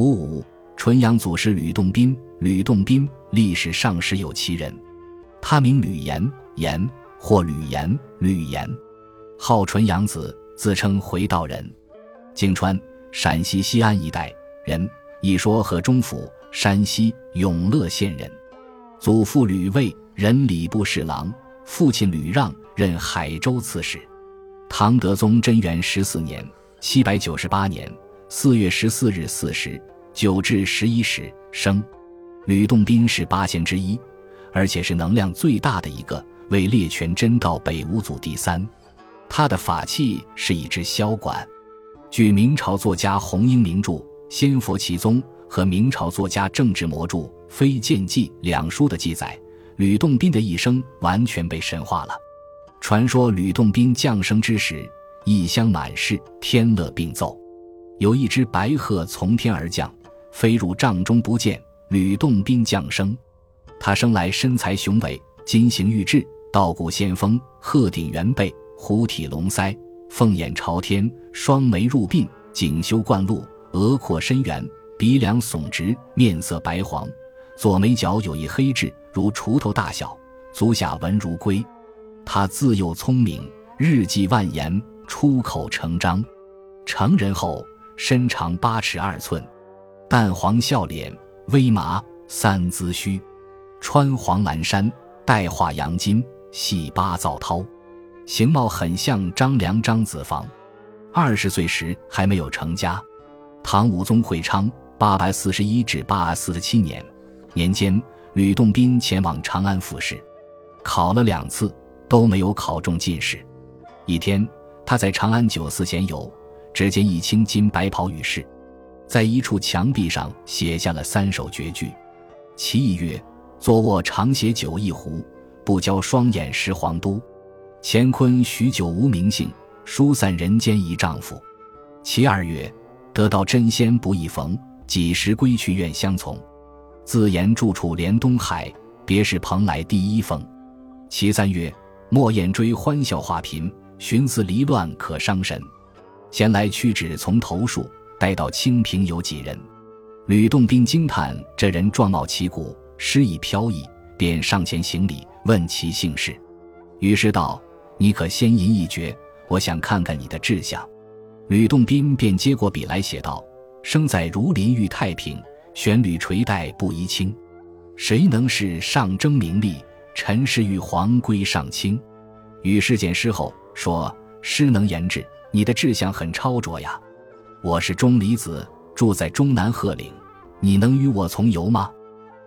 五五，纯阳祖师吕洞宾。吕洞宾历史上时有其人，他名吕岩，岩或吕岩、吕岩，号纯阳子，自称回道人，泾川（陕西西安一带）人，一说河中府（山西永乐县人）。祖父吕卫，任礼部侍郎；父亲吕让，任海州刺史。唐德宗贞元十四年（七百九十八年）四月十四日巳时，九至十一时生。吕洞宾是八仙之一，而且是能量最大的一个，为列全真道北五祖第三。他的法器是一支箫管。据明朝作家洪英名著《仙佛奇宗》和明朝作家郑志摩著《飞剑记》两书的记载，吕洞宾的一生完全被神化了。传说吕洞宾降生之时，异香满室，天乐并奏，有一只白鹤从天而降，飞入帐中不见。吕洞宾降生，他生来身材雄伟，金形玉质，道骨仙风，鹤顶圆背，虎体龙腮，凤眼朝天，双眉入鬓，颈修冠露，额阔深圆，鼻梁耸直，面色白黄，左眉角有一黑痣，如锄头大小，足下纹如龟。他自幼聪明，日记万言，出口成章。成人后，身长八尺二寸，淡黄笑脸。微麻三姿须，穿黄蓝衫，带画杨金，系八灶绦，形貌很像张良、张子房。二十岁时还没有成家。唐武宗会昌八百四十一至八百四十七年年间，吕洞宾前往长安复试，考了两次都没有考中进士。一天，他在长安酒肆闲游，只见一青金白袍女士。在一处墙壁上写下了三首绝句，其一曰：“坐卧长携酒一壶，不交双眼识皇都。乾坤许久无名姓，疏散人间一丈夫。”其二曰：“得道真仙不易逢，几时归去愿相从。自言住处连东海，别是蓬莱第一峰。”其三曰：“莫言追欢笑话频，寻思离乱可伤神。闲来屈指从头数。”待到清平有几人？吕洞宾惊叹这人状貌奇古，诗意飘逸，便上前行礼，问其姓氏。于是道：“你可先吟一绝，我想看看你的志向。”吕洞宾便接过笔来写道：“生在儒林遇太平，旋履垂带不宜轻。谁能是上争名利？尘世玉皇归上清。”与世见诗后说：“诗能言志，你的志向很超卓呀。”我是钟离子，住在中南鹤岭，你能与我从游吗？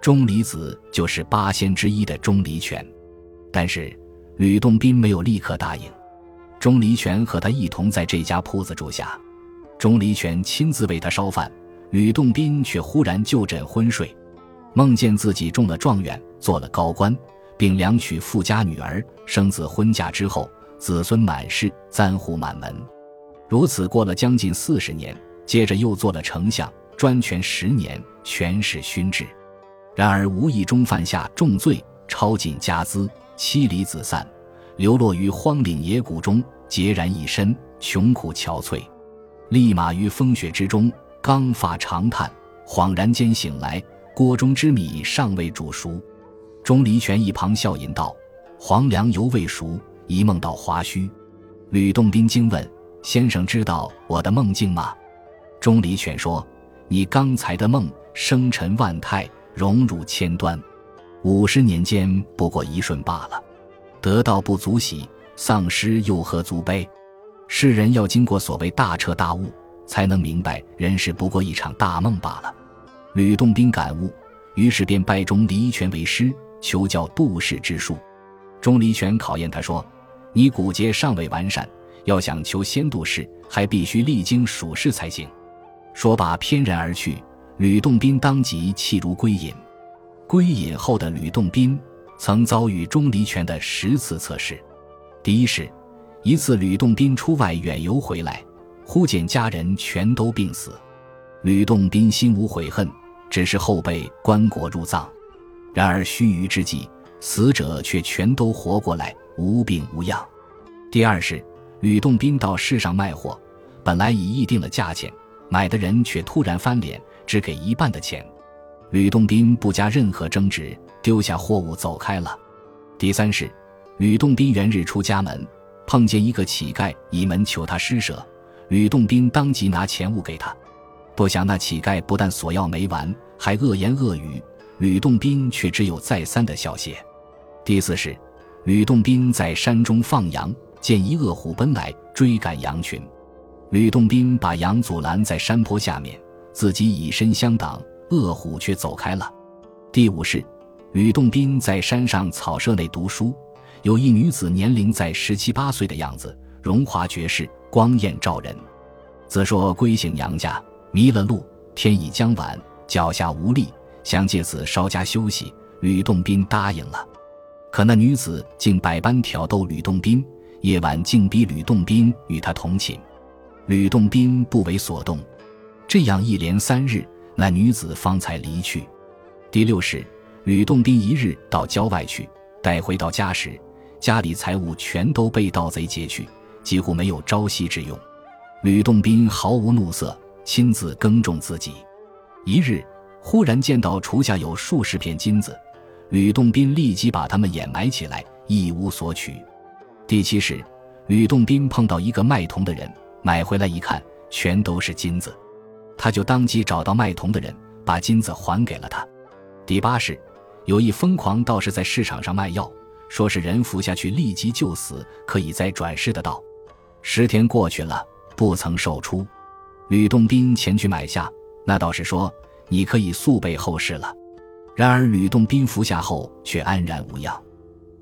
钟离子就是八仙之一的钟离权，但是吕洞宾没有立刻答应。钟离权和他一同在这家铺子住下，钟离权亲自为他烧饭，吕洞宾却忽然就枕昏睡，梦见自己中了状元，做了高官，并两娶富家女儿，生子婚嫁之后，子孙满室，簪笏满门。如此过了将近四十年，接着又做了丞相，专权十年，权势熏制。然而无意中犯下重罪，抄尽家资，妻离子散，流落于荒岭野谷中，孑然一身，穷苦憔悴。立马于风雪之中，刚发长叹，恍然间醒来，锅中之米尚未煮熟。钟离权一旁笑吟道：“黄粱犹未熟，一梦到华胥。”吕洞宾惊问。先生知道我的梦境吗？钟离权说：“你刚才的梦，生辰万态，荣辱千端，五十年间不过一瞬罢了。得道不足喜，丧失又何足悲？世人要经过所谓大彻大悟，才能明白人世不过一场大梦罢了。”吕洞宾感悟，于是便拜钟离权为师，求教度世之术。钟离权考验他说：“你骨节尚未完善。”要想求仙度世，还必须历经蜀世才行。说罢，翩然而去。吕洞宾当即弃如归隐。归隐后的吕洞宾，曾遭遇钟离权的十次测试。第一是，一次吕洞宾出外远游回来，忽见家人全都病死。吕洞宾心无悔恨，只是后被棺椁入葬。然而须臾之际，死者却全都活过来，无病无恙。第二是。吕洞宾到市上卖货，本来已议定了价钱，买的人却突然翻脸，只给一半的钱。吕洞宾不加任何争执，丢下货物走开了。第三是，吕洞宾元日出家门，碰见一个乞丐倚门求他施舍，吕洞宾当即拿钱物给他。不想那乞丐不但索要没完，还恶言恶语，吕洞宾却只有再三的笑谢。第四是，吕洞宾在山中放羊，见一恶虎奔来，追赶羊群，吕洞宾把羊阻拦在山坡下面，自己以身相挡。恶虎却走开了。第五是，吕洞宾在山上草舍内读书，有一女子年龄在十七八岁的样子，荣华绝世，光艳照人。则说归省娘家，迷了路，天已将晚，脚下无力，想借此稍加休息。吕洞宾答应了。可那女子竟百般挑逗吕洞宾，夜晚竟逼吕洞宾与她同寝，吕洞宾不为所动。这样一连三日。那女子方才离去。第六是，吕洞宾一日到郊外去，待回到家时，家里财物全都被盗贼劫去，几乎没有朝夕之用。吕洞宾毫无怒色，亲自耕种自己。一日，忽然见到厨下有数十片金子，吕洞宾立即把他们掩埋起来，一无所取。第七是，吕洞宾碰到一个卖铜的人，买回来一看，全都是金子。他就当即找到卖铜的人，把金子还给了他。第八是，有一疯狂道士在市场上卖药，说是人服下去立即就死，可以再转世的道。十天过去了，不曾售出。吕洞宾前去买下，那道士说：“你可以速备后事了。”然而吕洞宾服下后却安然无恙。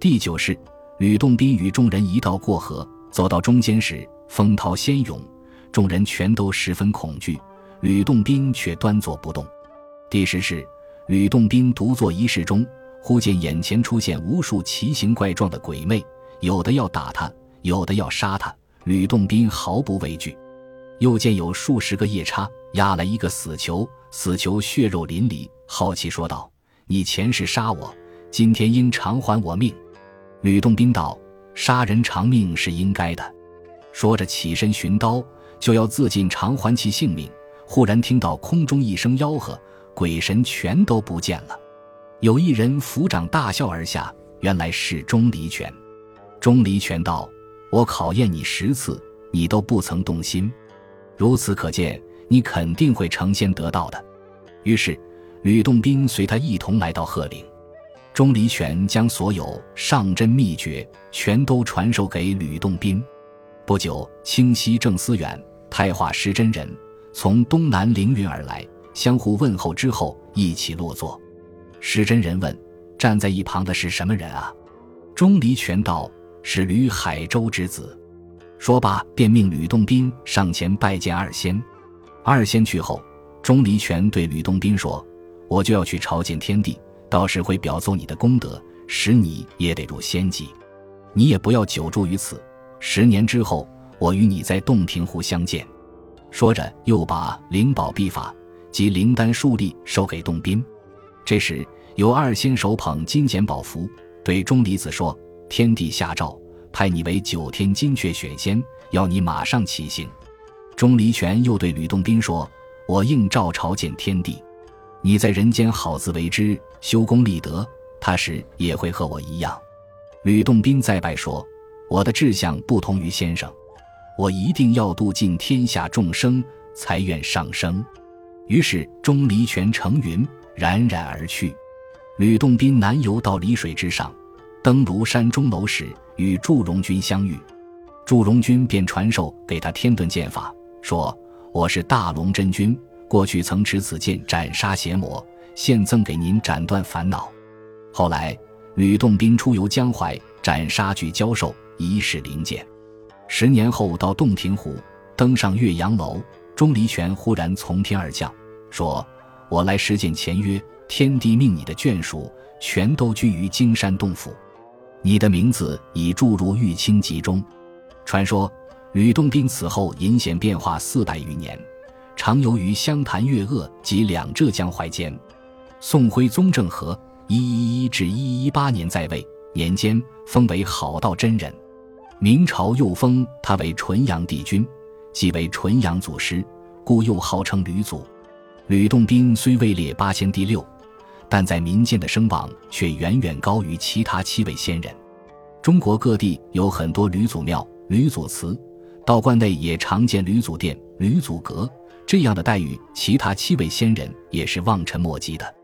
第九是，吕洞宾与众人一道过河，走到中间时，风涛汹涌，众人全都十分恐惧。吕洞宾却端坐不动。第十是，吕洞宾独坐一室中，忽见眼前出现无数奇形怪状的鬼魅，有的要打他，有的要杀他。吕洞宾毫不畏惧。又见有数十个夜叉压来一个死囚，死囚血肉淋漓，好奇说道：“你前世杀我，今天应偿还我命。”吕洞宾道：“杀人偿命是应该的。”说着起身寻刀，就要自尽偿还其性命。忽然听到空中一声吆喝，鬼神全都不见了。有一人抚掌大笑而下，原来是钟离权。钟离权道：“我考验你十次，你都不曾动心，如此可见，你肯定会成仙得道的。”于是，吕洞宾随他一同来到鹤岭。钟离权将所有上真秘诀全都传授给吕洞宾。不久，清溪正思远、太化石真人。从东南凌云而来，相互问候之后，一起落座。石真人问：“站在一旁的是什么人啊？”钟离权道：“是吕海州之子。”说罢，便命吕洞宾上前拜见二仙。二仙去后，钟离权对吕洞宾说：“我就要去朝见天地，到时会表奏你的功德，使你也得入仙籍。你也不要久住于此。十年之后，我与你在洞庭湖相见。”说着，又把灵宝秘法及灵丹数粒收给洞宾。这时，有二仙手捧金简宝符，对钟离子说：“天帝下诏，派你为九天金阙选仙，要你马上起行。”钟离权又对吕洞宾说：“我应召朝见天帝，你在人间好自为之，修功立德，他时也会和我一样。”吕洞宾再拜说：“我的志向不同于先生。”我一定要度尽天下众生，才愿上升。于是钟离权乘云冉冉而去。吕洞宾南游到离水之上，登庐山钟楼时，与祝融君相遇。祝融君便传授给他天遁剑法，说：“我是大龙真君，过去曾持此剑斩杀邪魔，现赠给您斩断烦恼。”后来吕洞宾出游江淮，斩杀巨蛟兽，一世灵剑。十年后，到洞庭湖，登上岳阳楼，钟离权忽然从天而降，说：“我来实践前约，天帝命你的眷属全都居于金山洞府，你的名字已注入玉清集中。”传说吕洞宾此后隐显变化四百余年，常游于湘潭、粤鄂及两浙江淮间。宋徽宗政和（一一一至一一八年在位年间，封为好道真人。明朝又封他为纯阳帝君，即为纯阳祖师，故又号称吕祖。吕洞宾虽位列八仙第六，但在民间的声望却远远高于其他七位仙人。中国各地有很多吕祖庙、吕祖祠，道观内也常见吕祖殿、吕祖阁、这样的待遇其他七位仙人也是望尘莫及的。